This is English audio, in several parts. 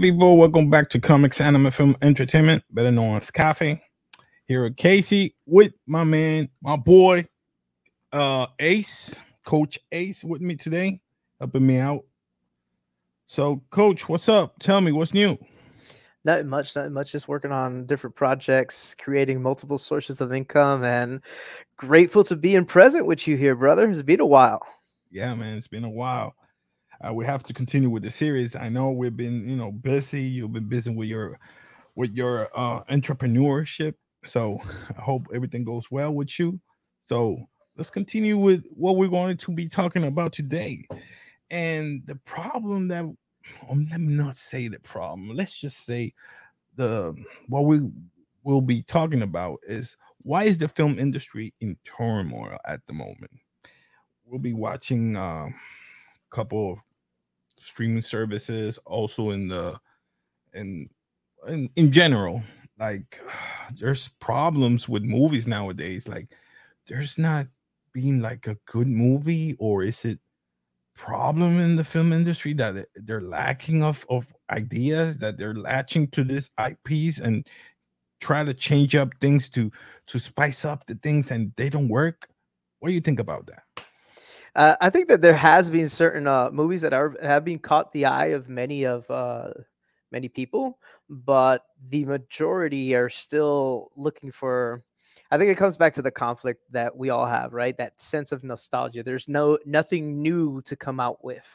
People, welcome back to Comics Anime Film Entertainment, better known as Cafe. Here at Casey with my man, my boy, uh, Ace, Coach Ace, with me today, helping me out. So, Coach, what's up? Tell me what's new. Not much, not much. Just working on different projects, creating multiple sources of income, and grateful to be in present with you here, brother. It's been a while. Yeah, man, it's been a while. Uh, we have to continue with the series. I know we've been, you know, busy. You've been busy with your with your uh entrepreneurship. So I hope everything goes well with you. So let's continue with what we're going to be talking about today. And the problem that um, let me not say the problem. Let's just say the what we will be talking about is why is the film industry in turmoil at the moment? We'll be watching uh, a couple of streaming services, also in the in in, in general. Like there's problems with movies nowadays. Like there's not being like a good movie, or is it problem in the film industry that they're lacking of of ideas that they're latching to this IPs and try to change up things to to spice up the things and they don't work. What do you think about that? Uh, I think that there has been certain uh, movies that are have been caught the eye of many of uh, many people, but the majority are still looking for. I think it comes back to the conflict that we all have, right? That sense of nostalgia. There's no nothing new to come out with.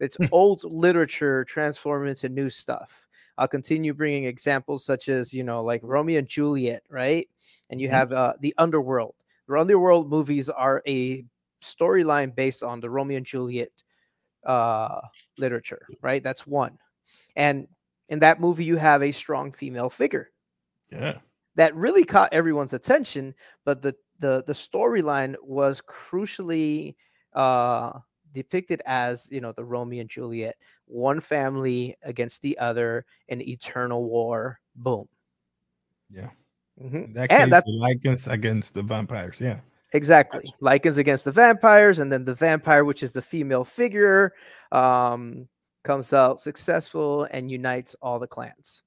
It's old literature transformed into new stuff. I'll continue bringing examples such as you know, like Romeo and Juliet, right? And you mm-hmm. have uh, the Underworld. The Underworld movies are a storyline based on the Romeo and Juliet uh, literature, right? That's one. And in that movie, you have a strong female figure. Yeah. That really caught everyone's attention, but the the the storyline was crucially uh depicted as you know the Romeo and Juliet, one family against the other, an eternal war. Boom. Yeah. Mm-hmm. That and that's against against the vampires. Yeah. Exactly. Lycans against the vampires, and then the vampire, which is the female figure, um, comes out successful and unites all the clans.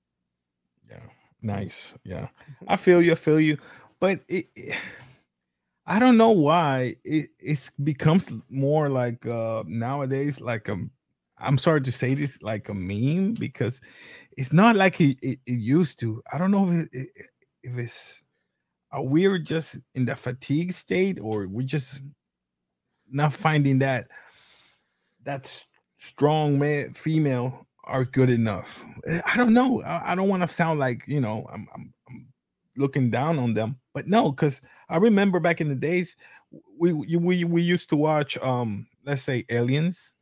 Yeah. Nice. Yeah. Mm-hmm. I feel you. I feel you. But it, it I don't know why it it becomes more like uh nowadays like um I'm sorry to say this like a meme because it's not like it, it, it used to. I don't know if, it, if it's are we just in the fatigue state or we just not finding that that strong man female are good enough. Eh, i don't know. I, I don't want to sound like you know I'm, I'm, I'm looking down on them but no because i remember back in the days we we we used to watch um let's say aliens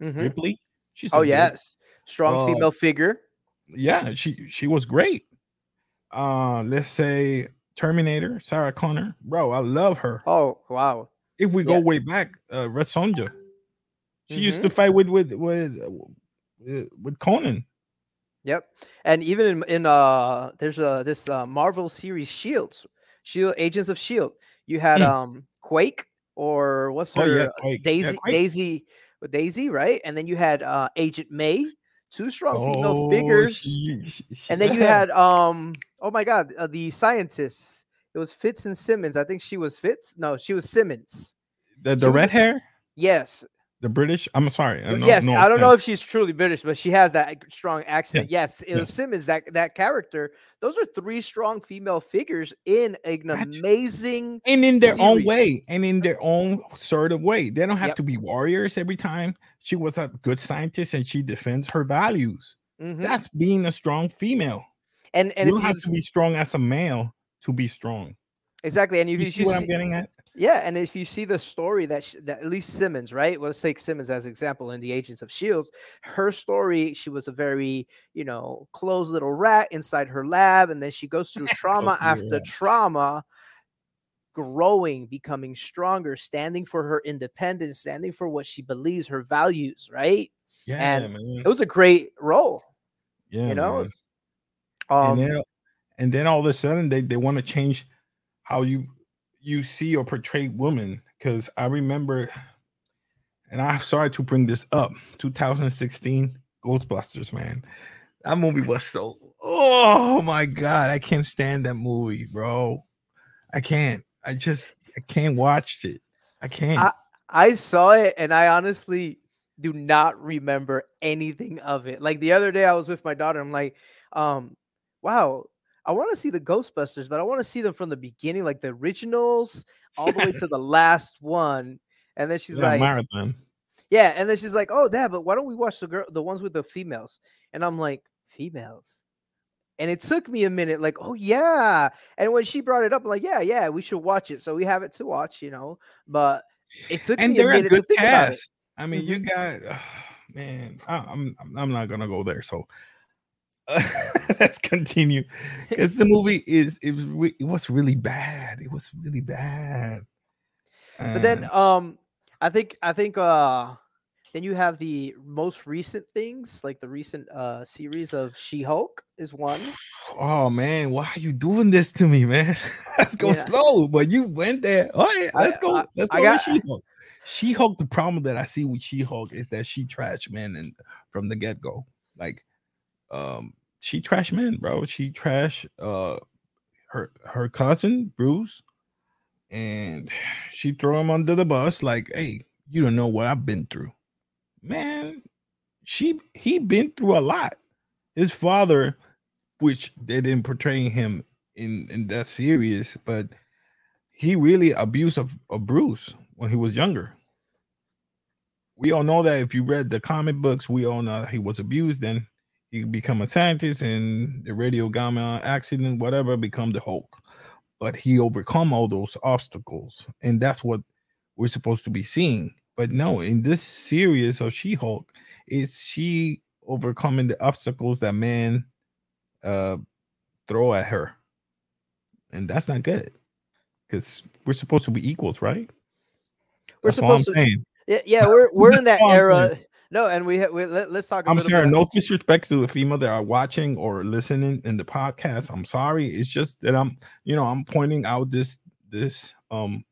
mm-hmm. ripley. She's oh yes. Strong uh, female figure. yeah she she was great. Uh let's say Terminator, Sarah Connor, bro, I love her. Oh wow! If we go way back, uh, Red Sonja, she mm-hmm. used to fight with with with uh, with Conan. Yep, and even in, in uh, there's a this uh, Marvel series Shields, Shield Agents of Shield. You had mm. um Quake or what's her oh, yeah, Daisy yeah, Daisy Daisy right, and then you had uh Agent May two strong female oh, figures, and then you had um oh my god uh, the scientists. It was Fitz and Simmons. I think she was Fitz. No, she was Simmons. The the red hair. Yes, the British. I'm sorry. I yes, no I don't know if she's truly British, but she has that strong accent. Yeah. Yes, it was Simmons that that character. Those are three strong female figures in an amazing and in their series. own way, and in their own sort of way. They don't have yep. to be warriors every time. She was a good scientist, and she defends her values. Mm-hmm. That's being a strong female. And and you don't have to be strong as a male to be strong. Exactly, and if you, you see what I'm getting at, yeah, and if you see the story that, sh- that at least Simmons, right? Well, let's take Simmons as example in the Agents of Shield. Her story, she was a very, you know, closed little rat inside her lab, and then she goes through trauma after trauma, growing, becoming stronger, standing for her independence, standing for what she believes, her values, right? Yeah, and man. it was a great role. Yeah, you know. Man. Um, and then, and then all of a sudden they they want to change how you you see or portray women because i remember and i'm sorry to bring this up 2016 Ghostbusters, man. That movie was so. Oh my god, I can't stand that movie, bro. I can't. I just I can't watch it. I can't. I, I saw it and I honestly do not remember anything of it. Like the other day, I was with my daughter. I'm like, um, wow, I want to see the Ghostbusters, but I want to see them from the beginning, like the originals, all the way to the last one. And then she's Yeah, like, marathon. yeah, and then she's like, "Oh, dad, but why don't we watch the girl, the ones with the females?" And I'm like, "Females." And it took me a minute, like, "Oh yeah." And when she brought it up, I'm like, "Yeah, yeah, we should watch it." So we have it to watch, you know. But it took And me a they're a minute to good think about it. cast. I mean, you mm-hmm. got man. I, I'm I'm not gonna go there. So let's continue because the movie is it was it was really bad. It was really bad. But then, um, I think I think uh, then you have the most recent things, like the recent uh series of She Hulk is one. Oh man, why are you doing this to me, man? let's go Yeah. slow. But you went there. All right, I- let's go. I- let's I go got- with She-Hulk. She-Hulk, the problem that I see with She-Hulk is that she trash man, and from the get-go. Like um she trash men, bro. She trash uh her her cousin Bruce and she throw him under the bus like, "Hey, you don't know what I've been through." Man, she he been through a lot. His father which they didn't portray him in in that series, but he really abused of, of Bruce when he was younger. We all know that if you read the comic books, we all know he was abused. Then he become a scientist, and the radio gamma accident, whatever, become the Hulk. But he overcome all those obstacles, and that's what we're supposed to be seeing. But no, in this series of She-Hulk, is she overcoming the obstacles that man uh throw at her and that's not good because we're supposed to be equals right We're that's what i'm supposed to- saying Yeah, yeah, we're we're in that era. No, and we, we let, us talk. I'm sorry no disrespect to the female that are watching or listening in the podcast. I'm sorry. It's just that i'm you know i'm pointing out this this um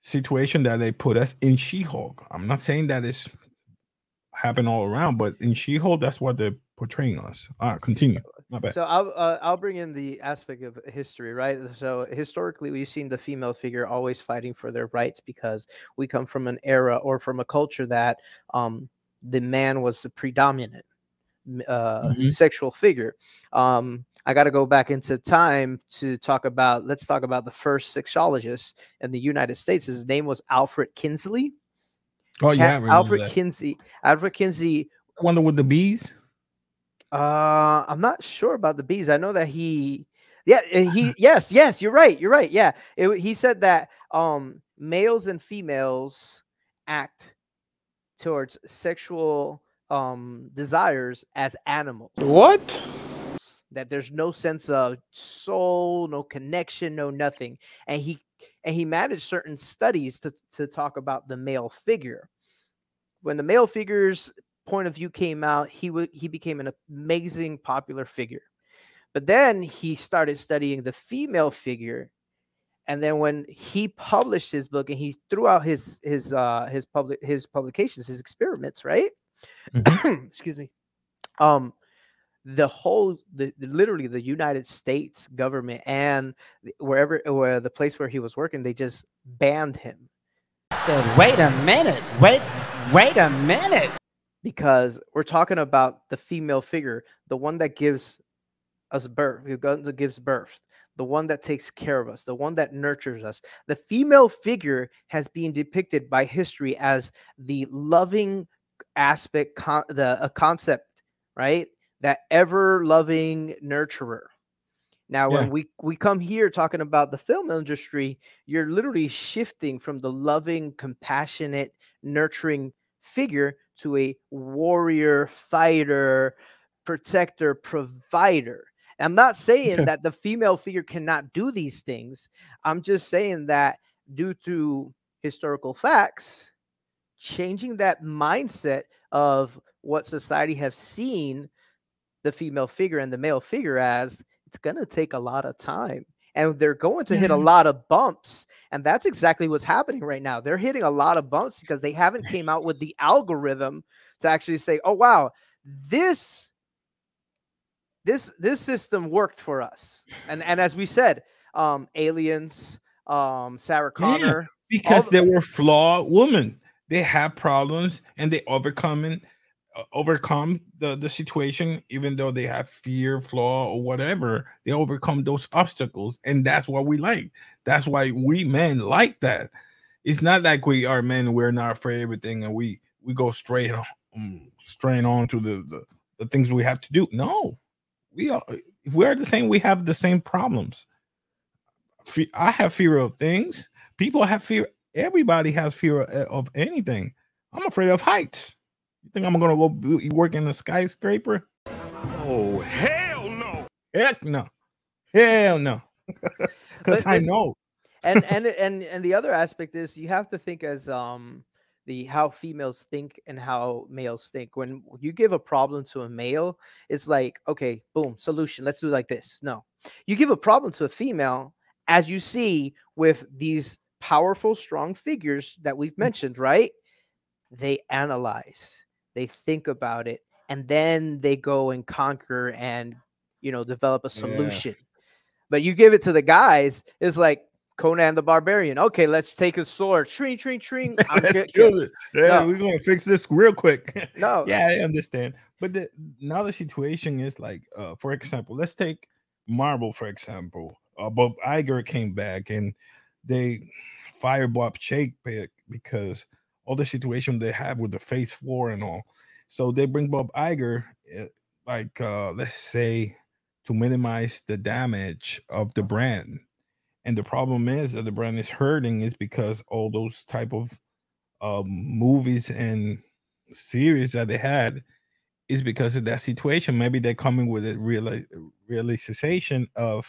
situation that they put us in she-hulk. I'm not saying that it's happen all around but in she-hulk that's what they're portraying us. All right continue So I'll uh, I'll bring in the aspect of history, right? So historically, we've seen the female figure always fighting for their rights because we come from an era or from a culture that um, the man was the predominant uh, Mhm. sexual figure. Um, I got to go back into time to talk about. Let's talk about the first sexologist in the United States. His name was Alfred Kinsley. oh yeah I Ca- remember Alfred that. Kinsey. Alfred Kinsey wonder with the bees Uh, I'm not sure about the bees. I know that he, yeah, uh, he, yes, yes, you're right, you're right. Yeah, it, he said that um males and females act towards sexual um desires as animals. What? That there's no sense of soul, no connection, no nothing. And he and he managed certain studies to to talk about the male figure. When the male figure's point of view came out, he would he became an amazing popular figure. But then he started studying the female figure. And then when he published his book and he threw out his his uh his public his publications, his experiments, right? Excuse me. Um the whole the the- literally the United States government and wherever where the place where he was working, they just banned him I said, wait a minute. Wait, wait a minute. Because we're talking about the female figure, the one that gives us birth, who gives birth, the one that takes care of us, the one that nurtures us. The female figure has been depicted by history as the loving aspect, con- the a concept, right? That ever loving nurturer. Now, Yeah. when we we come here talking about the film industry, you're literally shifting from the loving, compassionate, nurturing figure to a warrior, fighter, protector, provider. I'm not saying that the female figure cannot do these things. I'm just saying that due to historical facts, changing that mindset of what society have seen the female figure and the male figure as, it's going to take a lot of time. And they're going to hit a lot of bumps. And that's exactly what's happening right now. They're hitting a lot of bumps because they haven't came out with the algorithm to actually say, oh, wow, this this this system worked for us. And and as we said, um aliens, um Sarah Yeah. Connor, because the- they were flawed women. They have problems and they overcoming overcome the the situation even though they have fear flaw or whatever they overcome those obstacles. And that's what we like. That's why we men like that. It's not like we are men we're not afraid of everything and we we go straight on um, straight on to the, the the things we have to do. No. We are if we are the same we have the same problems. I have fear of things. People have fear everybody has fear of, of anything. I'm afraid of heights you think i'm gonna go be- work in a skyscraper? Oh, hell no. heck no. Hell no. Because i know. and and and and the other aspect is you have to think as um the how females think and how males think. When you give a problem to a male it's like okay boom solution let's do it like this. No. You give a problem to a female as you see with these powerful strong figures that we've mentioned right? They analyze they think about it and then they go and conquer and you know develop a Yeah. solution. But you give it to the guys it's like conan the barbarian okay let's take a sword. Shring shring I'm let's kill it. Yeah No. we're gonna fix this real quick. No. Yeah i understand. But the, now the situation is like uh for example let's take marvel for example. Uh, bob Iger came back and they fired bob chapek because all the situation they have with the phase four and all so they bring bob Iger, uh, like uh let's say to minimize the damage of the brand and the problem is that the brand is hurting is because all those type of um, movies and series that they had is because of that situation. Maybe they're coming with a reali- realization of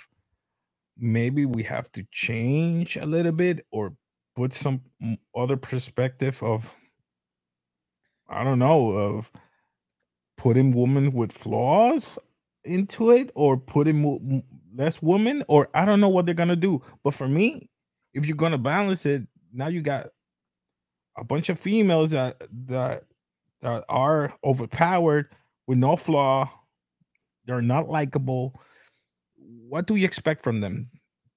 maybe we have to change a little bit or put some other perspective of I don't know of putting women with flaws into it or putting less women or I don't know what they're gonna do. But for me, if you're gonna balance it, now you got a bunch of females that that that are overpowered with no flaw. They're not likable. What do you expect from them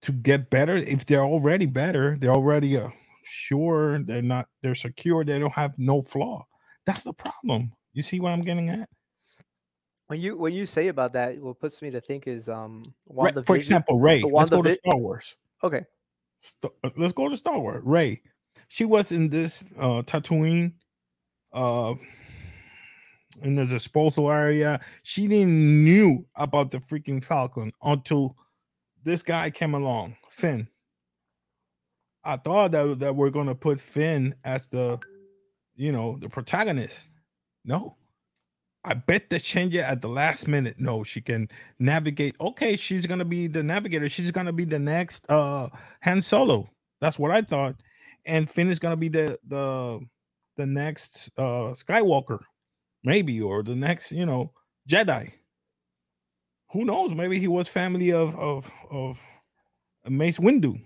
to get better? If they're already better, they're already uh, sure. They're not. They're secure. They don't have no flaw. That's the problem. You see what I'm getting at? when you when you say about that what puts me to think is um Ra- WandaVision- for example, Rey. Let's go to Star Wars. okay St- uh, let's go to Star Wars. Rey, she was in this uh Tatooine, uh, in the disposal area. She didn't knew about the freaking Falcon until this guy came along, Finn. I thought that that we're gonna put Finn as the, you know, the protagonist. No. I bet they change it at the last minute. No, she can navigate. Okay, she's gonna be the navigator. She's gonna be the next uh Han Solo. That's what I thought. And Finn is gonna be the the the next uh Skywalker, maybe, or the next, you know, Jedi. Who knows? Maybe he was family of of of Mace Windu.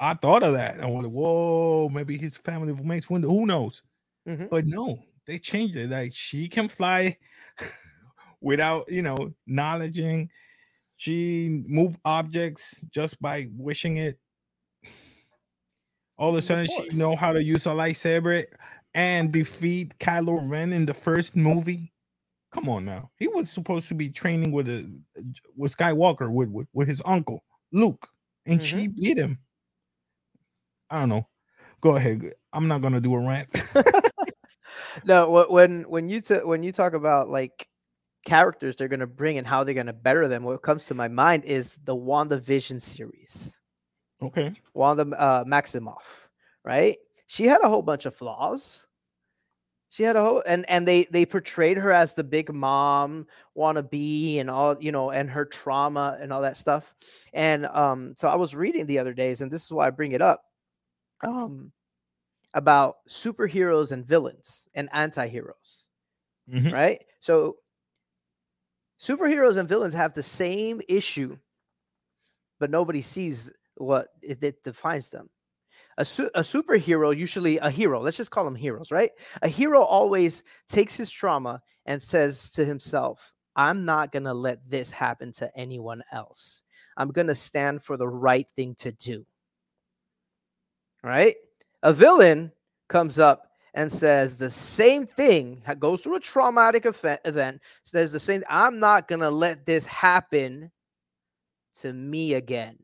I thought of that. I was like, whoa, maybe his family of Mace Windu. Who knows? Mhm. But no, they changed it. Like she can fly without, you know, knowledging. She move objects just by wishing it. All of a Of sudden, she know how to use a lightsaber and defeat Kylo Ren in the first movie. Come on now, he was supposed to be training with a with Skywalker with with, with his uncle Luke, and she beat him. I don't know. Go ahead. I'm not gonna do a rant. no when when you t- when you talk about like characters they're going to bring and how they're going to better them what comes to my mind is the WandaVision series okay. Wanda uh, Maximoff, right? She had a whole bunch of flaws. She had a whole and and they they portrayed her as the big mom wannabe and all you know and her trauma and all that stuff. And um, so I was reading the other days, and this is why I bring it up, um, about superheroes and villains and anti-heroes Mhm. right? So superheroes and villains have the same issue, but nobody sees what it, it defines them. A, su- a superhero usually a hero let's just call them heroes right? A hero always takes his trauma and says to himself i'm not going to let this happen to anyone else. I'm going to stand for the right thing to do. Right? A villain comes up and says the same thing goes through a traumatic event, event says the same i'm not going to let this happen to me again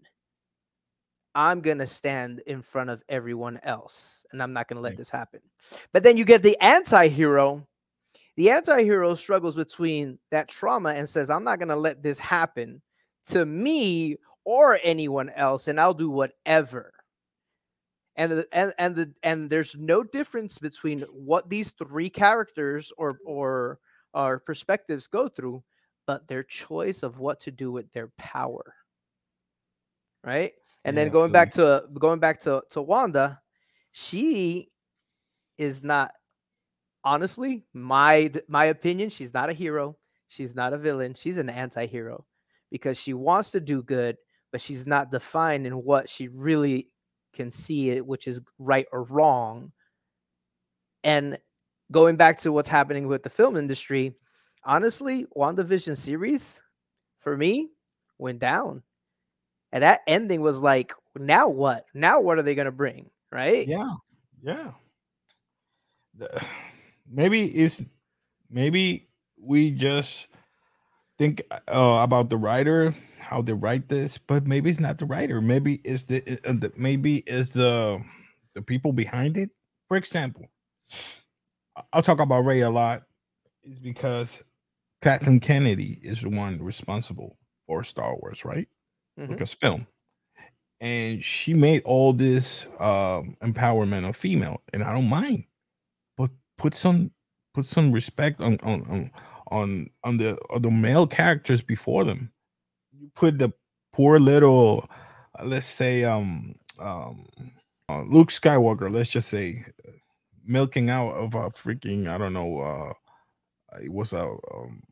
I'm going to stand in front of everyone else and I'm not going to let Right. this happen. But then you get the anti hero. The anti hero struggles between that trauma and says, I'm not going to let this happen to me or anyone else, and I'll do whatever. And, and and the and there's no difference between what these three characters or or our perspectives go through, but their choice of what to do with their power. Right? And Yeah, then going back to going back to to Wanda, she is not honestly my my opinion. She's not a hero. She's not a villain. She's an anti-hero because she wants to do good, but she's not defined in what she really can see it, which is right or wrong. And going back to what's happening with the film industry, honestly, WandaVision series for me went down. And that ending was like, now what? Now what are they gonna bring? Right? Yeah, yeah. Maybe it's maybe we just think uh, about the writer, how they write this, but maybe it's not the writer. Maybe it's the, uh, the maybe it's the the people behind it. For example, I'll talk about Rey a lot, is because Kathleen Kennedy is the one responsible for Star Wars, right? Mhm. Lucasfilm. And she made all this um empowerment of female, and I don't mind. But put some put some respect on on on on, on the on the male characters before them. You put the poor little uh, let's say um um uh, Luke Skywalker, let's just say milking out of a freaking I don't know uh it was a um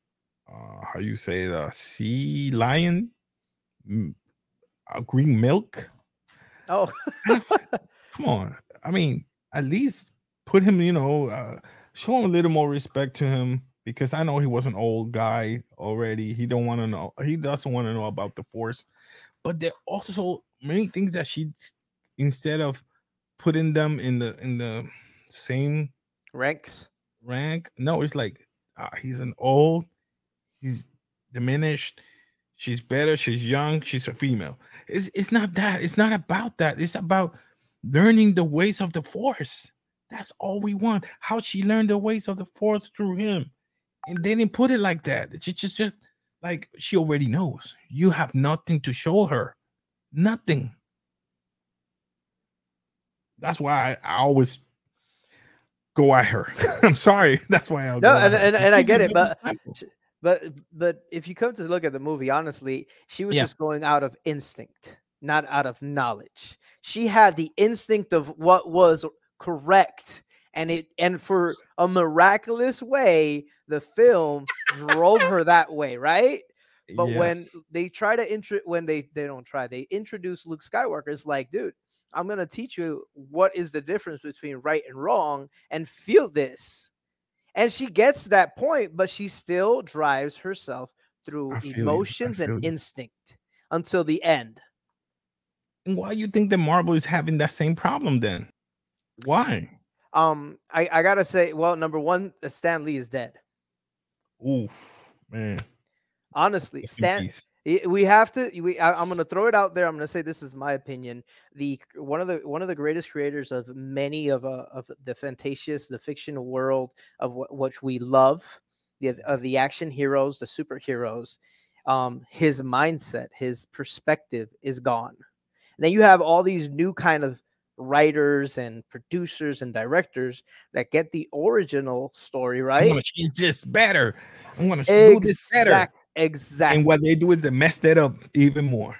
uh how you say a sea lion green milk Oh, come on i mean at least put him you know uh show him a little more respect to him because i know he was an old guy already he don't want to know he doesn't want to know about the force but there are also many things that she instead of putting them in the in the same ranks. rank. No, it's like uh, he's an old, he's diminished. She's better. She's young. She's a female. It's it's not that. It's not about that. It's about learning the ways of the force. That's all we want. How she learned the ways of the force through him, and they didn't put it like that. She just just like she already knows. You have nothing to show her. Nothing. That's why I, I always go at her. I'm sorry. That's why I'll No, and- and- and I get it, but- example. But but if you come to look at the movie, honestly, she was Yeah. just going out of instinct, not out of knowledge. She had the instinct of what was correct, and it and for a miraculous way, the film drove her that way, right? But Yes. when they try to intro, when they they don't try, they introduce Luke Skywalker. It's like, dude, I'm gonna teach you what is the difference between right and wrong, and feel this. And she gets that point, but she still drives herself through I feel you, I emotions and you. instinct until the end. And why do you think that Marvel is having that same problem then? Why? Um, I, I gotta say, well, number one, Stan Lee is dead. Oof, man. Honestly, Stan, we have to we I, i'm going to throw it out there i'm going to say this is my opinion the one of the one of the greatest creators of many of uh, of the fantasious the fictional world of what which we love the of the action heroes the superheroes um his mindset his perspective is gone and then you have all these new kind of writers and producers and directors that get the original story right. I'm gonna change this better. I'm gonna do this better. Exact, exactly. And what they do is they mess that up even more.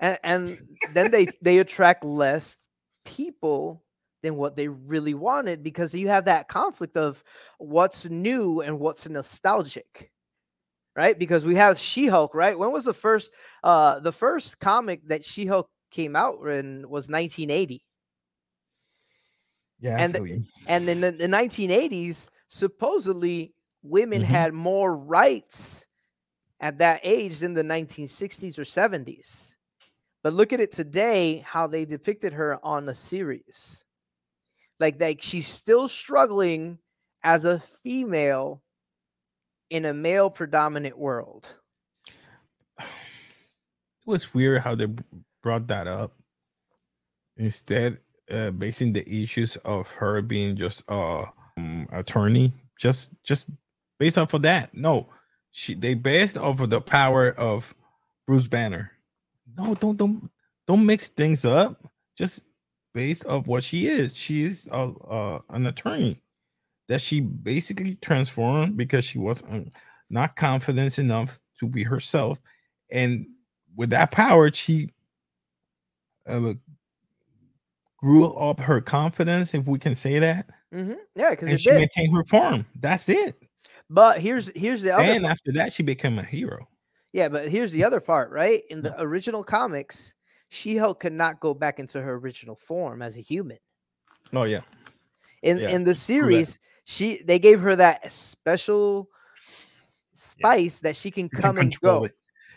and, and then they they attract less people than what they really wanted because you have that conflict of what's new and what's nostalgic right? Because we have she-hulk right? When was the first uh the first comic that she-hulk came out in was 1980 Yeah, And and in the, the 1980s supposedly women Mhm. had more rights at that age in the 1960s or 70s but look at it today how they depicted her on the series like like she's still struggling as a female in a male predominant world It was weird how they brought that up. Instead, uh, basing the issues of her being just uh um, attorney, just just based off of that. No, she they based off of the power of Bruce Banner. No, don't don't don't mix things up. Just based off what she is. She is a, uh, an attorney that she basically transformed because she was um, not confident enough to be herself, and with that power, she uh, grew up her confidence, if we can say that, hmm yeah because she maintained her form. That's it. But here's here's the other And after that, she became a hero. Yeah, but here's the other part, right? In the original comics, She-Hulk could not go back into her original form as a human. Oh yeah, In Yeah, in the series, she they gave her that special spice that she can She can come and go. it.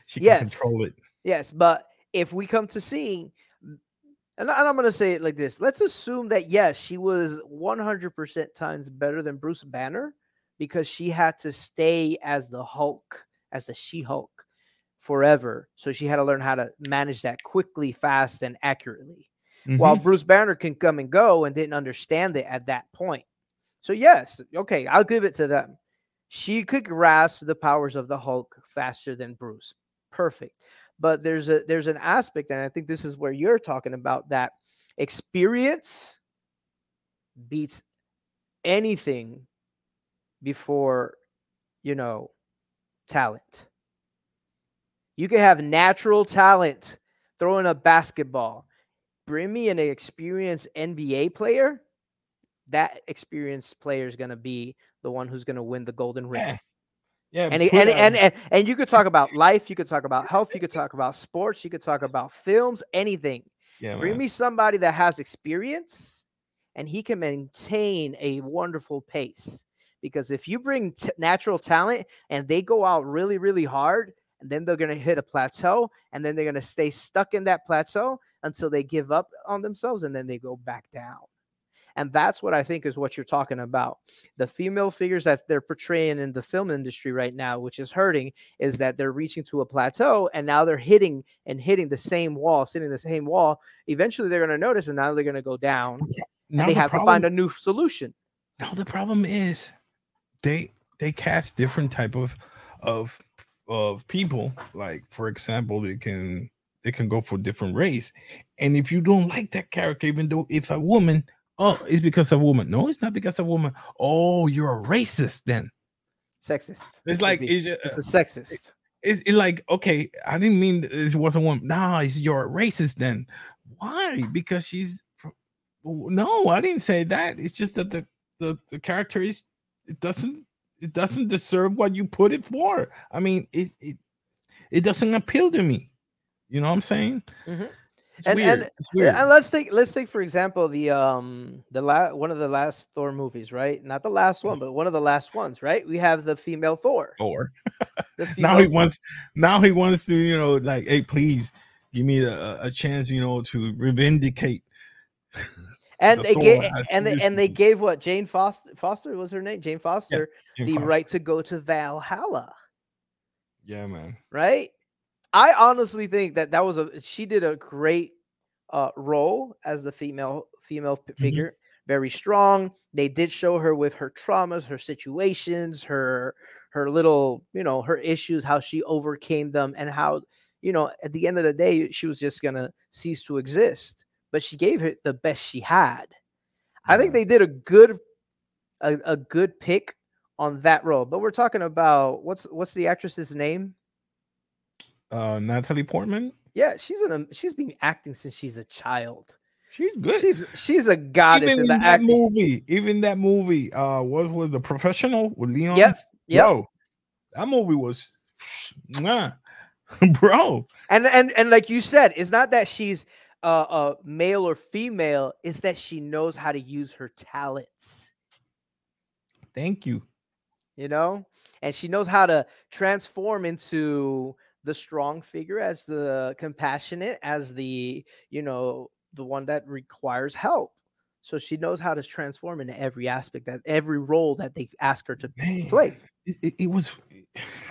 She can Yes. control it. Yes, but if we come to see, and, I- and I'm going to say it like this let's assume that yes, she was 100% times better than Bruce Banner because she had to stay as the Hulk, as the She Hulk forever. So she had to learn how to manage that quickly, fast, and accurately. While Mhm. Bruce Banner can come and go and didn't understand it at that point. So, yes, okay, I'll give it to them. She could grasp the powers of the Hulk faster than Bruce. Perfect. But there's a there's an aspect, and I think this is where you're talking about that experience beats anything before you know talent. You can have natural talent throwing a basketball. Bring me an experienced NBA player. That experienced player is going to be the one who's going to win the golden ring. yeah, yeah. And, put, and, and, and and you could talk about life, you could talk about health, you could talk about sports, you could talk about films, anything. yeah, Bring man. me somebody that has experience and he can maintain a wonderful pace. Because if you bring t- natural talent and they go out really, really hard, and then they're going to hit a plateau, and then they're going to stay stuck in that plateau until they give up on themselves and then they go back down. And that's what I think is what you're talking about. The female figures that they're portraying in the film industry right now, which is hurting, is that they're reaching to a plateau and now they're hitting and hitting the same wall, sitting the same wall. Eventually they're going to notice and now they're going to go down Now and they the have problem, to find a new solution. now the problem is they they cast different type of of of people. Like for example they can they can go for different race. And if you don't like that character even though if a woman oh it's because of a woman. No it's not because of a woman. Oh you're a racist then. Sexist. it's like it's, just, it's the uh, sexist. it's, it's like okay i didn't mean it wasn't one nah it's you're a racist then. Why? Because she's no i didn't say that. It's just that the the, the character is it doesn't it doesn't deserve what you put it for i mean it it, it doesn't appeal to me you know what i'm saying Mhm. it's And- and- And let's take let's take for example the um the last one of the last Thor movies, right? Not the last one, but one of the last ones, right? We have the female Thor. or The now he female- wants now he wants to you know like hey please give me a, a chance you know to reivindicate and the they gave and they, and they gave what Jane Foster Foster was her name, Jane Foster, Jane the Foster. right to go to Valhalla, yeah man right? I honestly think that that was a she did a great uh role as the female female Mm-hmm. figure, very strong. They did show her with her traumas, her situations, her her little, you know, her issues, how she overcame them and how, you know, at the end of the day she was just going to cease to exist. But she gave it the best she had. I think they did a good a, a good pick on that role. But we're talking about what's what's the actress's name? uh natalie portman Yeah, she's in a she's been acting since she's a child. she's good She's she's a goddess even in that acting. movie, even that movie, uh, what was the professional with Leon? Yep. Bro, that movie was, nah, bro. And and and like you said, it's not that she's uh, uh male or female is that she knows how to use her talents Thank you. you know and she knows how to transform into the strong figure as the compassionate as the you know the one that requires help so she knows how to transform into every aspect that every role that they ask her to Man, play It, it, it was.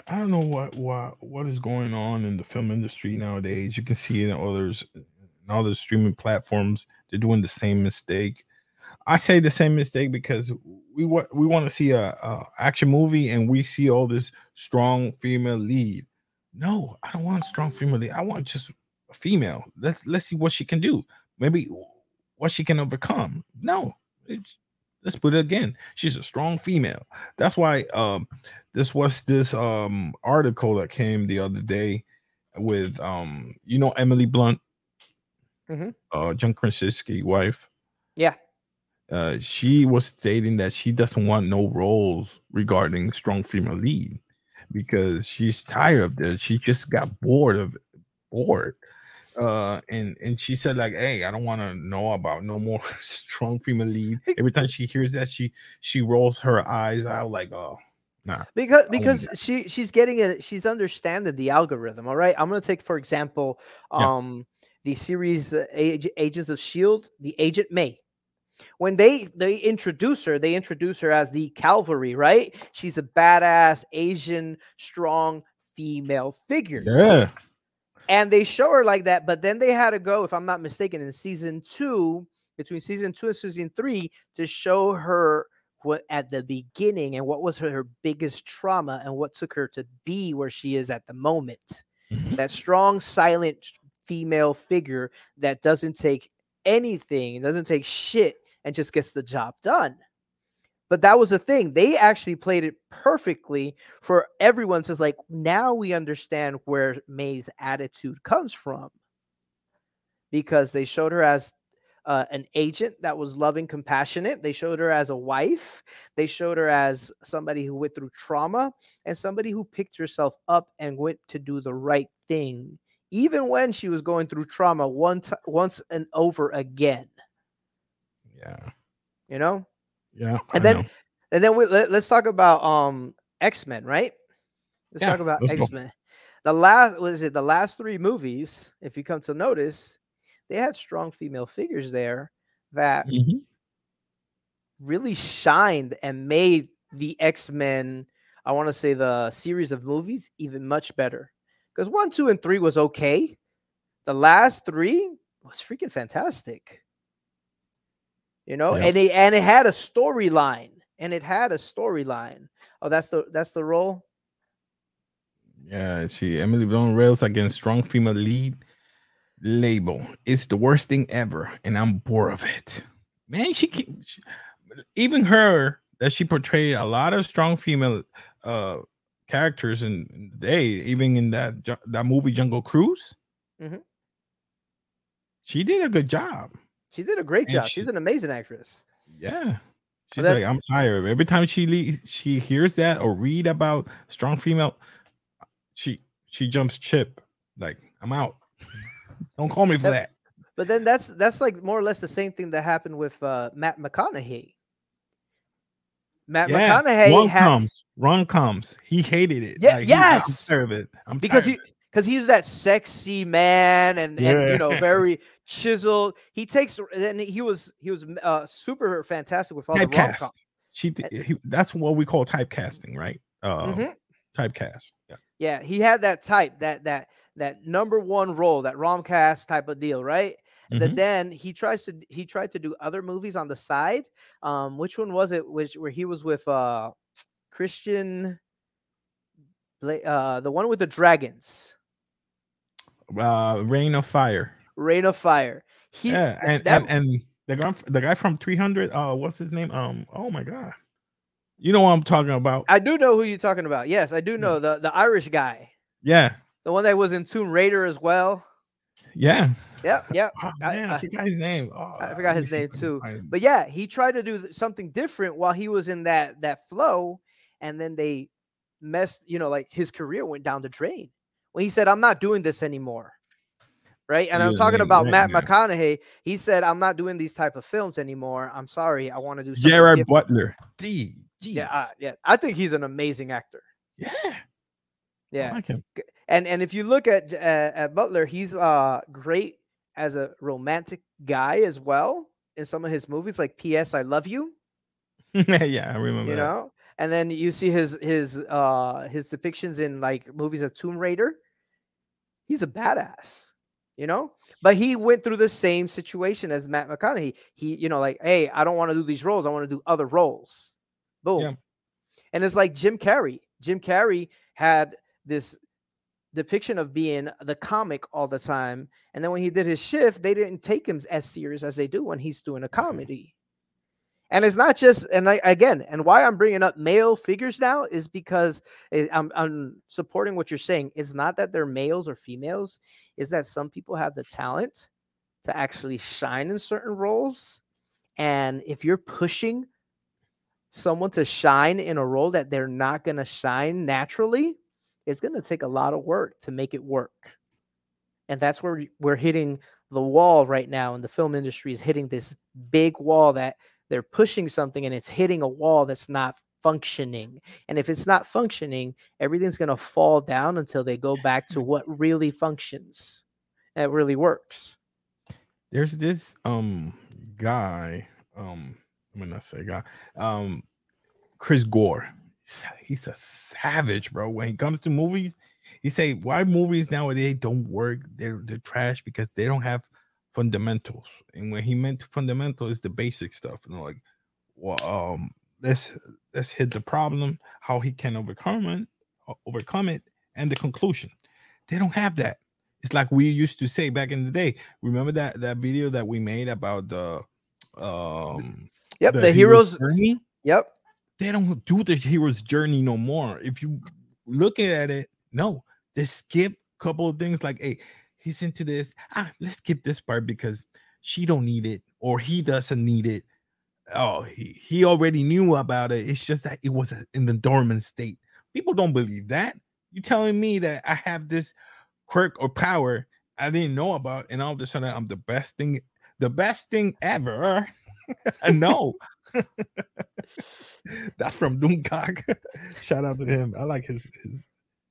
I don't know what what what is going on in the film industry nowadays. You can see it in others, in other streaming platforms. They're doing the same mistake. I say the same mistake because we want we want to see a, a action movie and we see all this strong female lead. No, I don't want strong female lead. I want just a female. Let's let's see what she can do. Maybe what she can overcome. No, let's put it again. She's a strong female. That's why um this was this um article that came the other day with um you know Emily Blunt, Mhm. uh John Krasinski wife. Yeah. Uh, she was stating that she doesn't want no roles regarding strong female lead because she's tired of this. She just got bored of it, bored. Uh, and and she said like, "Hey, I don't want to know about no more strong female lead." Every time she hears that, she she rolls her eyes out like, "Oh, nah." because because she she's getting it she's understanding the algorithm all right i'm going to take for example Yeah. The series uh, Ag- agents of shield the agent may. When they they introduce her they introduce her as the cavalry right? She's a badass asian strong female figure. Yeah, and they show her like that but then they had to go if i'm not mistaken in season two between season two and season three to show her what at the beginning and what was her, her biggest trauma and what took her to be where she is at the moment. Mhm. that strong silent female figure that doesn't take anything doesn't take shit and just gets the job done. But that was the thing they actually played it perfectly for everyone says like now we understand where may's attitude comes from. Because they showed her as uh, an agent that was loving compassionate they showed her as a wife they showed her as somebody who went through trauma and somebody who picked herself up and went to do the right thing even when she was going through trauma once once and over again yeah, you know yeah. and I then know. and then we, let, us talk about um x-men right let's Yeah, talk about go. x-men the last was it the last three movies if you come to notice they had strong female figures there that Mhm. really shined and made the x-men i want to say the series of movies even much better because one two and three was okay the last three was freaking fantastic you know Yeah. and it and it had a storyline and it had a storyline oh that's the that's the role Yeah, she Emily Blunt rails against strong female lead label. It's the worst thing ever, and I'm bored of it. Man, she, can- she even her that she portrayed a lot of strong female uh characters and they even in that that movie Jungle Cruise. Mhm. She did a good job. she did a great And job she- she's an amazing actress Yeah. She's that- like, I'm tired. Every time she le- she hears that or read about strong female, she she jumps chip. Like, I'm out. Don't call me for Yep. that. but then that's that's like more or less the same thing that happened with uh matt mcconaughey matt Yeah. mcconaughey Ron had comes. rom-coms. He hated it. Yeah, Like, he's like, I'm yes. of it. Because he because he's that sexy man and, and you know very chiseled. He takes and he was he was uh, super fantastic with all the rom typecast. She he, that's what we call typecasting, right? Uh, Mhm. typecast. Yeah. Yeah, he had that type that that that number one role, that romcast type of deal, right? That Mhm. then he tries to he tried to do other movies on the side. Um, which one was it? Which where he was with uh Christian, uh, the one with the dragons, Uh, Reign of Fire. Reign of Fire. He yeah, and, that- and and the guy the guy from 300. Uh, what's his name? Um, oh my god, you know what I'm talking about? I do know who you're talking about. Yes, I do know the the Irish guy, yeah, the one that was in Tomb Raider as well. Yeah. Yep, yep. Oh, I- man, I, I- forgot his name. Oh, I forgot his name too. But yeah, he tried to do something different while he was in that that flow, and then they messed. You know, like his career went down the drain when he said, "I'm not doing this anymore." right? And I'm talking about Matt now. McConaughey. He said, "I'm not doing these type of films anymore. I'm sorry. I want to do something Gerard different." Butler. D. Yeah, uh, yeah. I think he's an amazing actor. yeah. Yeah, I like him. And and if you look at uh, at Butler, he's uh great as a romantic guy as well in some of his movies, like P.S. I Love You. yeah, I remember. You that. know, and then you see his his uh his depictions in like movies of Tomb Raider. He's a badass, you know. But he went through the same situation as Matt McConaughey. He, you know, like, hey, I don't want to do these roles. I want to do other roles. Boom. Yeah. And it's like Jim Carrey. Jim Carrey had this depiction of being the comic all the time. And then when he did his shift, they didn't take him as serious as they do when he's doing a mm-hmm. comedy. And it's not just, and I, again, and why I'm bringing up male figures now is because it- I'm, I'm supporting what you're saying. It's not that they're males or females, is that some people have the talent to actually shine in certain roles. And if you're pushing someone to shine in a role that they're not going to shine naturally, it's going to take a lot of work to make it work. And that's where we- we're hitting the wall right now. And the film industry is hitting this big wall that they're pushing something and it's hitting a wall that's not functioning. And if it's not functioning, everything's going to fall down until they go back to what really functions and really works. There's this um guy, um, I'm gonna say guy, um, Chris Gore. He's a savage, bro. When it comes to movies, he say why movies nowadays don't work. They're they're trash because they don't have fundamentals. And when he meant fundamental is the basic stuff. Know, like, well, um, let's let's hit the problem, how he can overcome it, overcome it, and the conclusion. They don't have that. It's like we used to say back in the day. Remember that that video that we made about the um Yep. The, heroes. journey? Yep. They don't do the hero's journey no more. If you looking at it, no, they skip a couple of things like, hey, he's into this. Ah, let's skip this part because she don't need it or he doesn't need it. Oh, he, he already knew about it. It's just that it was in the dormant state. People don't believe that. You telling me that I have this quirk or power I didn't know about, and all of a sudden I'm the best thing, the best thing ever. no. That's from Doomcock. Shout out to him. I like his his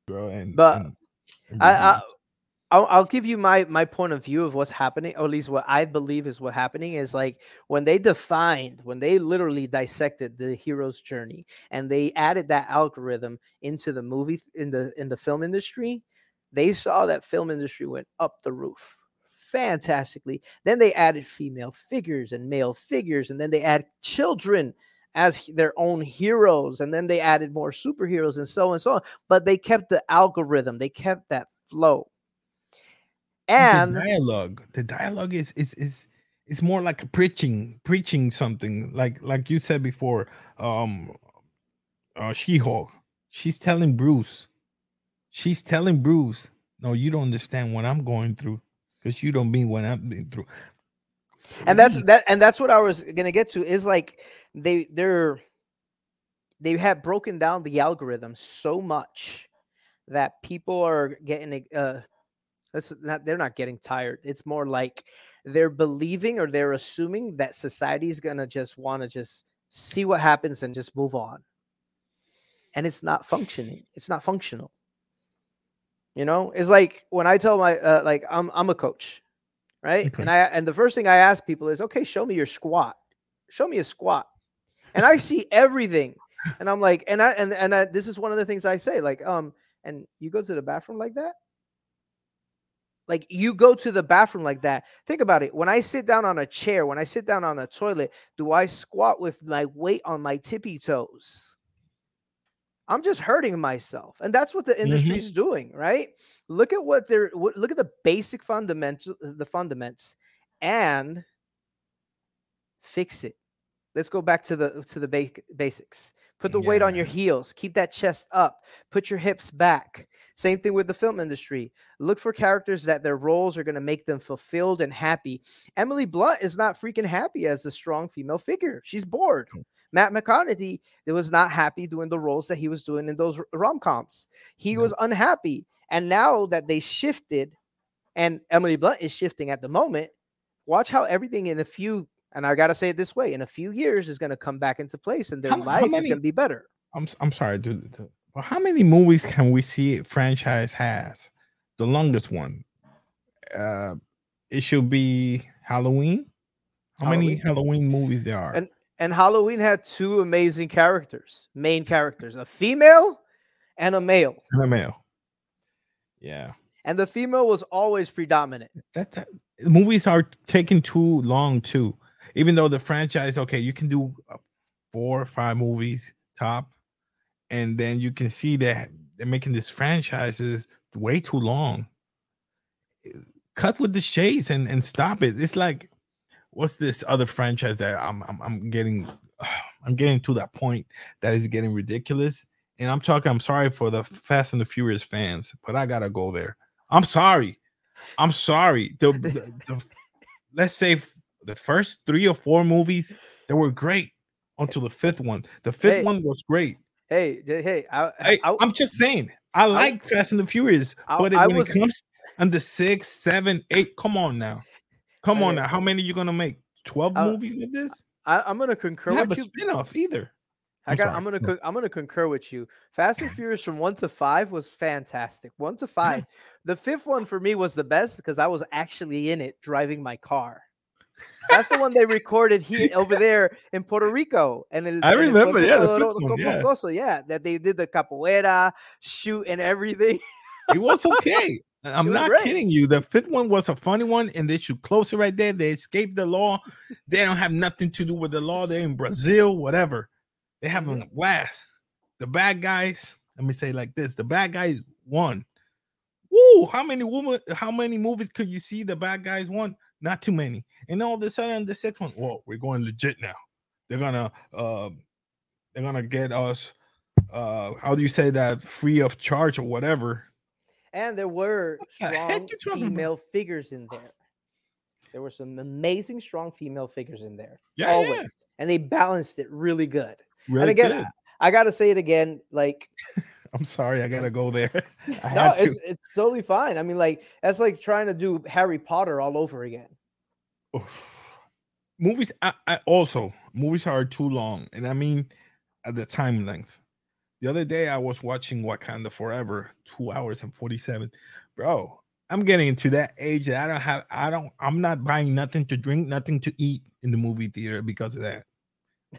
bro and But and- and I, I I'll, I'll give you my my point of view of what's happening, or at least what I believe is what happening is like when they defined, when they literally dissected the hero's journey, and they added that algorithm into the movie in the in the film industry, they saw that film industry went up the roof fantastically. Then they added female figures and male figures, and then they add children as their own heroes, and then they added more superheroes and so on and so on. But they kept the algorithm, they kept that flow. And the dialogue, the dialogue is is is it's more like preaching, preaching something like like you said before. Um, uh, She-Hulk. She's telling Bruce, she's telling Bruce, no, you don't understand what I'm going through because you don't mean what I've been through. and that's that and that's what i was gonna get to is like they they're they have broken down the algorithm so much that people are getting uh that's not they're not getting tired. It's more like they're believing or they're assuming that society's gonna just want to just see what happens and just move on. And it's not functioning it's not functional you know? It's like when i tell my uh, like i'm i'm a coach right? Okay. and i and the first thing i ask people is okay show me your squat. Show me a squat. And i see everything. And i'm like and i and, and I, this is one of the things i say like um and you go to the bathroom like that? Like you go to the bathroom like that. Think about it. When i sit down on a chair when i sit down on a toilet do i squat with my weight on my tippy toes i'm just hurting myself and that's what the industry is mm-hmm. doing right? Look at what they're what, look at the basic fundamental uh, the fundaments and fix it. Let's go back to the to the ba- basics. Put the weight on your heels. Keep that chest up. Put your hips back. Same thing with the film industry. Look for characters that their roles are going to make them fulfilled and happy. Emily blunt is not freaking happy as a strong female figure. She's bored hmm. Matt mcconaughey was not happy doing the roles that he was doing in those rom-coms he No. was unhappy and now that they shifted and Emily Blunt is shifting at the moment. Watch how everything in a few, and I gotta say it this way, in a few years is gonna come back into place, and their How- how life is gonna be better. I'm I'm sorry, dude. But how many movies can we see franchise has? The longest one. Uh it should be Halloween. How many Halloween movies there are? And- And Halloween had two amazing characters, main characters, a female and a male. And a male. Yeah. And the female was always predominant. That, that movies are taking too long too. Even though the franchise, okay, you can do uh, four or five movies top, and then you can see that they're making these franchises way too long. Cut with the shades and and stop it. It's like, what's this other franchise that I'm I'm, I'm getting, I'm getting to that point that is getting ridiculous. And I'm talking. I'm sorry for the Fast and the Furious fans, but I gotta go there. I'm sorry. I'm sorry. The, the, the- let's say the first three or four movies they were great until the fifth one. The fifth Hey. one was great. Hey, hey, I, I, I'm just saying. I like Fast and the Furious, I- but I when was- it comes under six, seven, eight, come on now, come on now. How many you gonna make? Twelve I- movies of this? I, I'm gonna concur You have a with you. spin-off either. I I'm got. sorry. I'm gonna. No. I'm gonna concur with you. Fast and Furious from one to five was fantastic. One to five. The fifth one for me was the best because I was actually in it driving my car. That's the one they recorded here over there in Puerto Rico, and it, I and remember, yeah, the one, yeah. yeah, that they did the capoeira shoot and everything. It was okay. I'm not great. kidding you. The fifth one was a funny one, and they should close it right there. They escaped the law. They don't have nothing to do with the law. They're in Brazil, whatever. They're having a blast. The bad guys, let me say like this: the bad guys won. Woo! How many woman? How many movies could you see the bad guys won? Not too many. And all of a sudden, the sixth one, whoa, we're going legit now. They're gonna, uh, they're gonna get us. Uh, how do you say that? Free of charge or whatever. And there were the strong talking about? female figures in there. There were some amazing strong female figures in there. Yeah, always. yeah. And they balanced it really good. Really and again, good. I gotta say it again, like I'm sorry, I gotta go there. No, had to. it's it's totally fine. I mean, like that's like trying to do Harry Potter all over again. Oof. movies I, I also movies are too long and i mean at the time length the other day i was watching wakanda forever two hours and 47 bro i'm getting into that age that i don't have i don't i'm not buying nothing to drink nothing to eat in the movie theater because of that.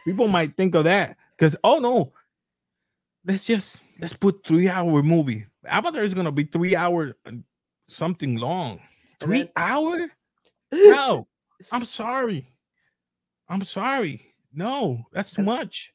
People might think of that because oh no. Let's just let's put three hour movie. Avatar is gonna be three hour something long. Three then- hour? No i'm sorry. I'm sorry. No that's too much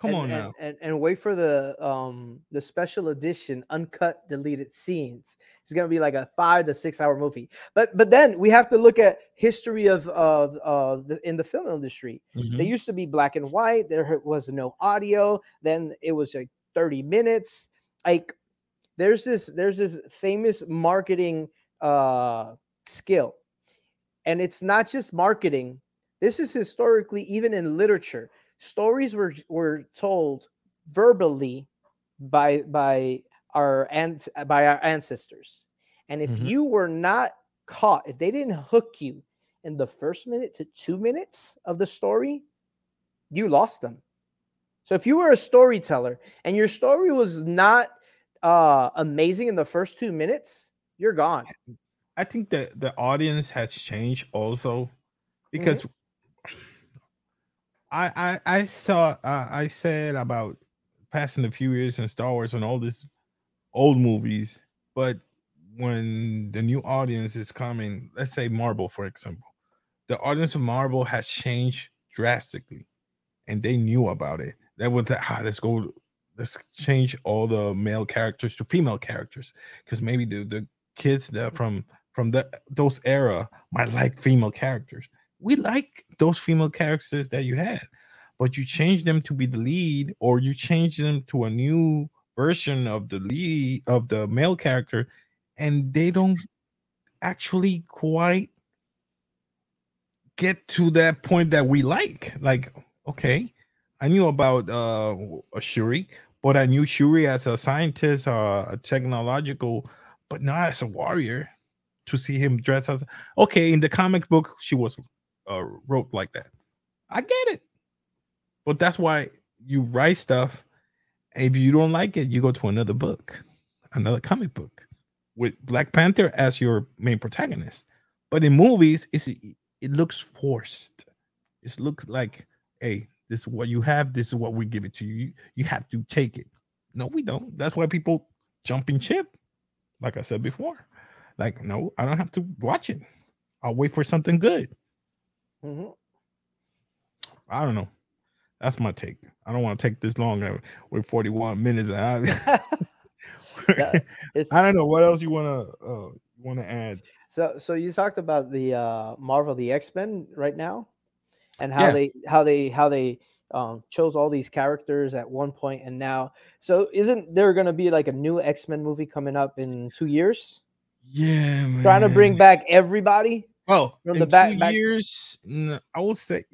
come and, on and, now and and wait for the um the special edition uncut deleted scenes. It's gonna be like a five to six hour movie. But but then we have to look at history of of uh the, in the film industry. Mhm. They used to be black and white. There was no audio. Then it was like 30 minutes. Like there's this there's this famous marketing uh skill. And it's not just marketing. This is historically even in literature. Stories were were told verbally by by our ant by our ancestors. And if Mhm. you were not caught, if they didn't hook you in the first minute to two minutes of the story, you lost them. So if you were a storyteller and your story was not uh, amazing in the first two minutes, you're gone. i think that the audience has changed also because I, I i saw uh, i said about Fast and the Furious and Star Wars and all these old movies, but when the new audience is coming, let's say Marvel, for example, the audience of Marvel has changed drastically, and they knew about it. That was that. Ah, let's go. Let's change all the male characters to female characters because maybe the the kids that from from the those era might like female characters. We like those female characters that you had but you change them to be the lead or you change them to a new version of the lead of the male character and they don't actually quite get to that point that we like. Like okay i knew about uh a shuri but i knew shuri as a scientist uh, a technological but not as a warrior to see him dress as okay in the comic book she was uh rope like that. I get it. But that's why you write stuff if you don't like it you go to another book another comic book with black panther as your main protagonist. But in movies it's it looks forced. It looks like hey this is what you have this is what we give it to you. You have to take it. No we don't. That's why people jump jumping ship like i said before. Like, no, I don't have to watch it. I'll wait for something good. Hmm I don't know. That's my take. I don't want to take this long. uh, With 41 minutes. I, I don't know what else you want to uh, want to add. so so you talked about the uh Marvel the X-Men right now and how Yeah. they how they how they um chose all these characters at one point and now so isn't there going to be like a new X-Men movie coming up in 2 years Yeah, man. trying to bring back everybody well from in the back- two back- years. I will say,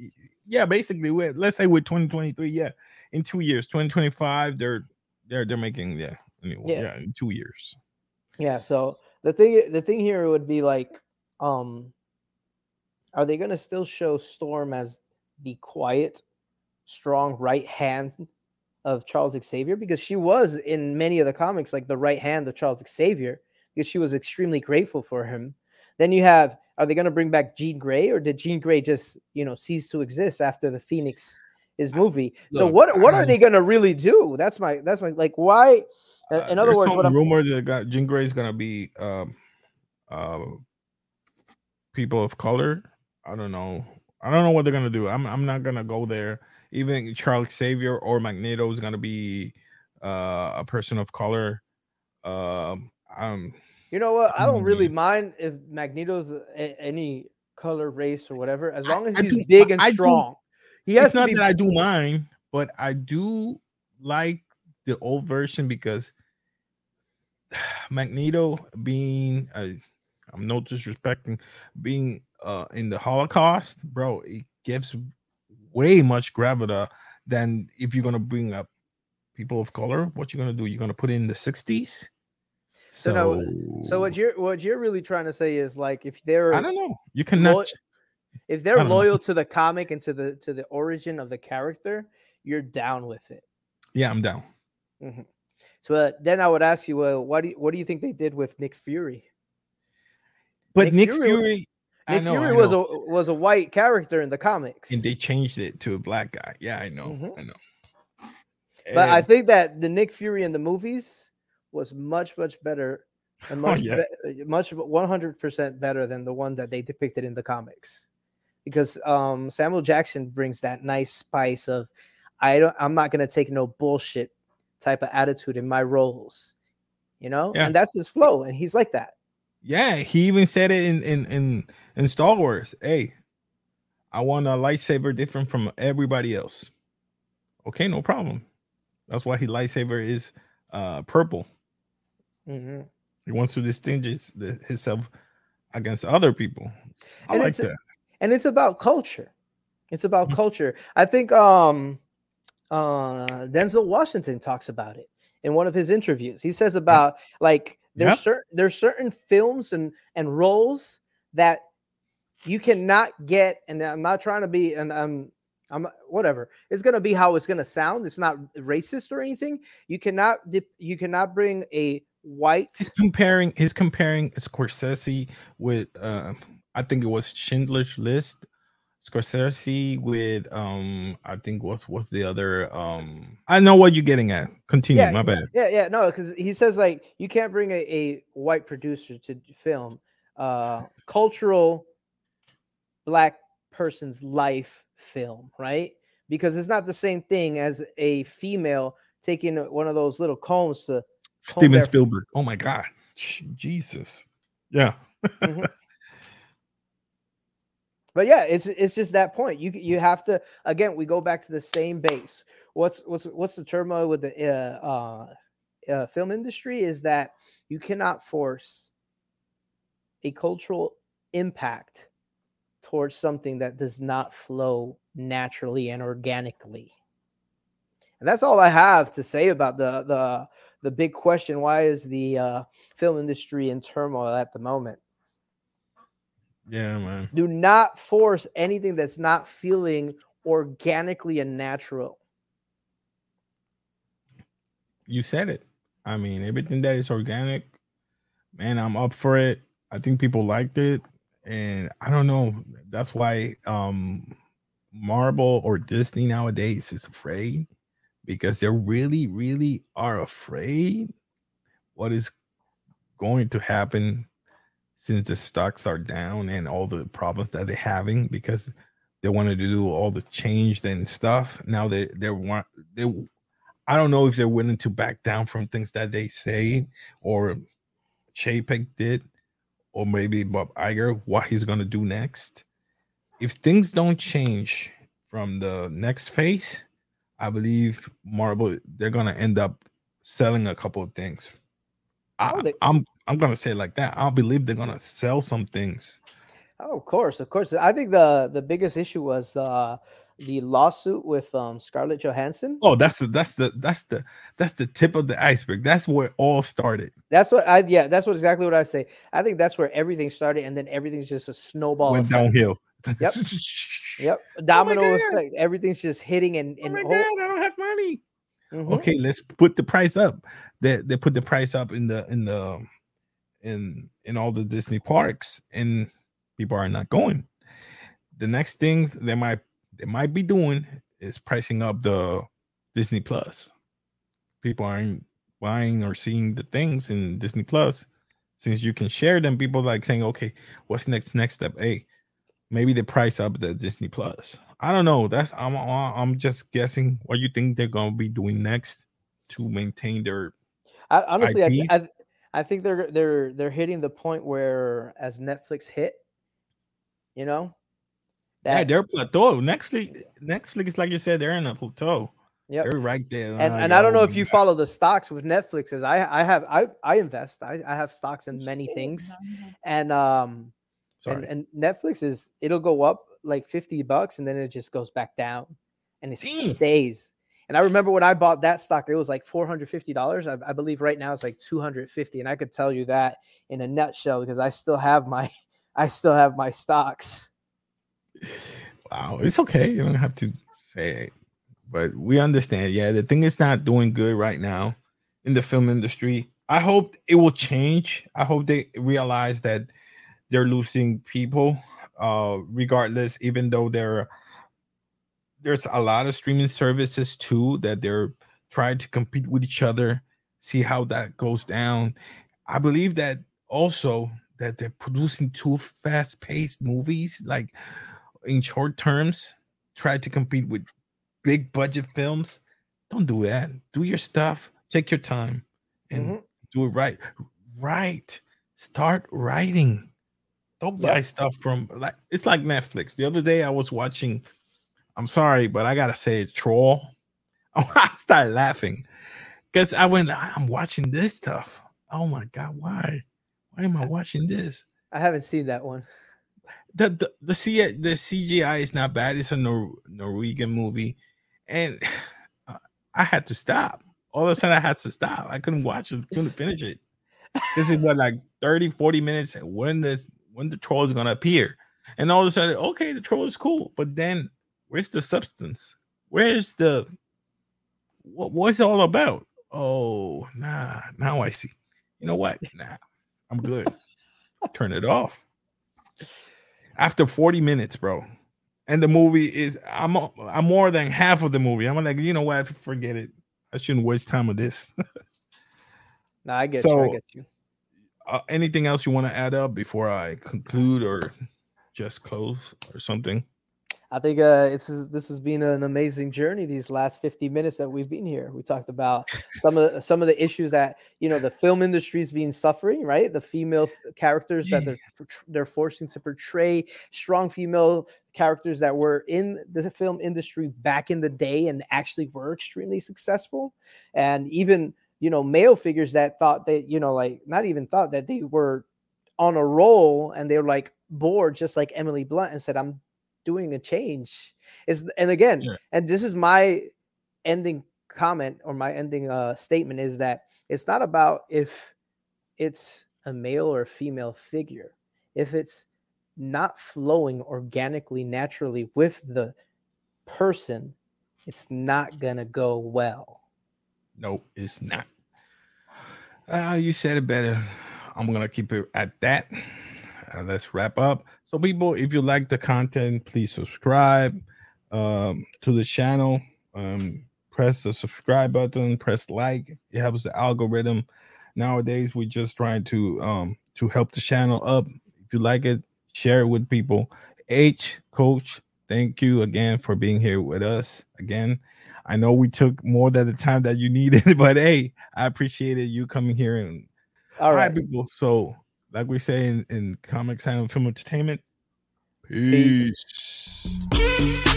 yeah, basically, with let's say with 2023, yeah, in two years, 2025, they're they're they're making yeah, anyway, Yeah. yeah, in two years. Yeah. So the thing, the thing here would be like, um, are they going to still show Storm as the quiet, strong right hand of Charles Xavier? Because she was in many of the comics like the right hand of Charles Xavier because she was extremely grateful for him. Then you have, are they going to bring back Jean Grey or did Jean Grey just, you know, cease to exist after the Phoenix? His movie. so look, what what are they gonna really do? That's my that's my like why. uh, Uh, In other words, what I'm rumor that got Jean Grey is gonna be um uh people of color. I don't know. I don't know what they're gonna do. I'm I'm not gonna go there. Even Charles Xavier or Magneto is gonna be uh a person of color. Um um You know what? I don't really Mm. mind if Magneto's a, any color, race, or whatever, as long as I he's do- big and I do- strong. He has not be. that I do mind, but I do like the old version because Magneto being a I'm no disrespecting being uh in the Holocaust, bro, it gives way much gravita than if you're gonna bring up people of color. What you're gonna do? You're gonna put in the 60s. So now- so what you're what you're really trying to say is like if they're I don't know. You cannot Lo- if they're don't know. loyal to the comic and to the to the origin of the character, you're down with it. yeah, I'm down. So uh, then I would ask you, well, what do you, what do you think they did with Nick Fury? But Nick Nick, Fury- Fury, Nick know, Fury was a was a white character in the comics. and they changed it to a black guy. Yeah, I know. Mhm. I know. But I think that the Nick Fury in the movies was much much better and Oh, much yeah. be- much 100% better than the one that they depicted in the comics. Because um Samuel Jackson brings that nice spice of I don't I'm not going to take no bullshit type of attitude in my roles. You know? Yeah. And that's his flow and he's like that. yeah, he even said it in in in in Star Wars. Hey, I want a lightsaber different from everybody else. Okay, no problem. That's why his lightsaber is uh purple. Mhm. He wants to distinguish the, himself against other people. I And like a- that. and it's about culture. It's about Mhm. culture. I think um uh Denzel Washington talks about it in one of his interviews. He says about like there's Yep. certain there's certain films and and roles that you cannot get and I'm not trying to be and I'm I'm whatever. It's going to be how it's going to sound. It's not racist or anything. You cannot dip- you cannot bring a white He's comparing. He's comparing Scorsese with. Uh, I think it was Schindler's List. Scorsese with. Um, I think what's what's the other. Um, I know what you're getting at. Continue. Yeah, my bad. Yeah, yeah, no, because he says like you can't bring a, a white producer to film uh cultural black person's life film, right? Because it's not the same thing as a female taking one of those little combs to Steven their- Spielberg. Oh my God. Jesus. Yeah. but yeah, it's it's just that point. You you have to again. We go back to the same base. What's what's what's the turmoil with the uh, uh, uh, film industry is that you cannot force a cultural impact towards something that does not flow naturally and organically. And that's all I have to say about the the the big question: Why is the uh, film industry in turmoil at the moment? Yeah, man. Do not force anything that's not feeling organically and natural. You said it. I mean, everything that is organic, man, I'm up for it. I think people liked it, and I don't know. That's why um Marvel or Disney nowadays is afraid because they really, really are afraid what is going to happen since the stocks are down and all the problems that they're having because they wanted to do all the change and stuff. Now they they want they I don't know if they're willing to back down from things that they say or Chapek did, or maybe Bob Iger, what he's gonna do next. If things don't change from the next phase, I believe Marvel they're gonna end up selling a couple of things. I, Oh, they- I'm I'm gonna say it like that. I believe they're gonna sell some things. Oh, of course, of course. I think the the biggest issue was the the lawsuit with um Scarlett Johansson. Oh, that's the that's the that's the that's the tip of the iceberg. That's where it all started. That's what I yeah, that's what exactly what I say. I think that's where everything started, and then everything's just a snowball. Went effect. downhill. Yep. Yep, domino God. effect. Everything's just hitting and oh my whole- god, I don't have money. Mhm. okay let's put the price up they, they put the price up in the in the in in all the disney parks and people are not going the next things they might they might be doing is pricing up the disney plus people aren't buying or seeing the things in disney plus since you can share them people like saying okay what's next next step hey maybe they price up the disney plus. I don't know. That's i'm i'm just guessing what you think they're going to be doing next to maintain their I, honestly, I, th- I, I think they're they're they're hitting the point where as Netflix hit, you know, yeah they're plateau. Netflix netflix like you said they're in a plateau. Yep. they're right there. And, like, and I don't know oh if you my follow the stocks with Netflix, as I I have I I invest. I, I have stocks in many things, and um God. and, and Netflix is it'll go up like fifty bucks and then it just goes back down, and it Damn. stays. And I remember when I bought that stock, it was like four hundred fifty dollars. I, I believe right now it's like two hundred fifty, and I could tell you that in a nutshell because I still have my I still have my stocks. wow it's okay you don't have to say it but we understand yeah the thing is not doing good right now in the film industry i hope it will change i hope they realize that they're losing people uh regardless even though they're there's a lot of streaming services too that they're trying to compete with each other see how that goes down. I believe that also that they're producing too fast-paced movies like in short terms try to compete with big budget films. Don't do that. Do your stuff. Take your time and Mhm. do it right. Right start writing don't buy Yep. stuff from like it's like netflix the other day i was watching i'm sorry but i gotta say troll i started laughing because i went i'm watching this stuff oh my god why why am i watching this I haven't seen that one. the the the, C, the CGI is not bad. It's a Nor- Norwegian movie, and uh, I had to stop. All of a sudden, I had to stop. I couldn't watch it. Couldn't finish it. This is what like 30, 40 minutes when the when the troll is gonna appear, and all of a sudden, okay, the troll is cool, but then where's the substance? Where's the what? What's it all about? Oh, nah. Now I see. You know what? Nah, I'm good. I'll Turn it off after 40 minutes, bro. And the movie is I'm I'm more than half of the movie. I'm like, you know what? Forget it. I shouldn't waste time with this. No, I get you. I get you. Uh, anything else you want to add up before I conclude or just close or something? I think uh, it's this has been an amazing journey these last 50 minutes that we've been here. We talked about some of the, some of the issues that you know the film industry is being suffering, right? The female f- characters that they're they're forcing to portray strong female characters that were in the film industry back in the day and actually were extremely successful, and even you know male figures that thought that you know like not even thought that they were on a roll and they were like bored, just like Emily Blunt, and said, "I'm doing a change." Is and again, Yeah. and this is my ending comment or my ending uh, statement is that it's not about if it's a male or female figure. If it's not flowing organically, naturally with the person, it's not gonna go well. No, it's not. Uh, you said it better. I'm gonna keep it at that. Uh, let's wrap up. So, people, if you like the content, please subscribe um, to the channel. Um, press the subscribe button. Press like. It helps the algorithm. Nowadays, we're just trying to um, to help the channel up. If you like it, share it with people. H Coach, thank you again for being here with us again. I know we took more than the time that you needed, but hey, I appreciated you coming here and All right. people. So, like we say in, in comics and film entertainment, Peace. peace.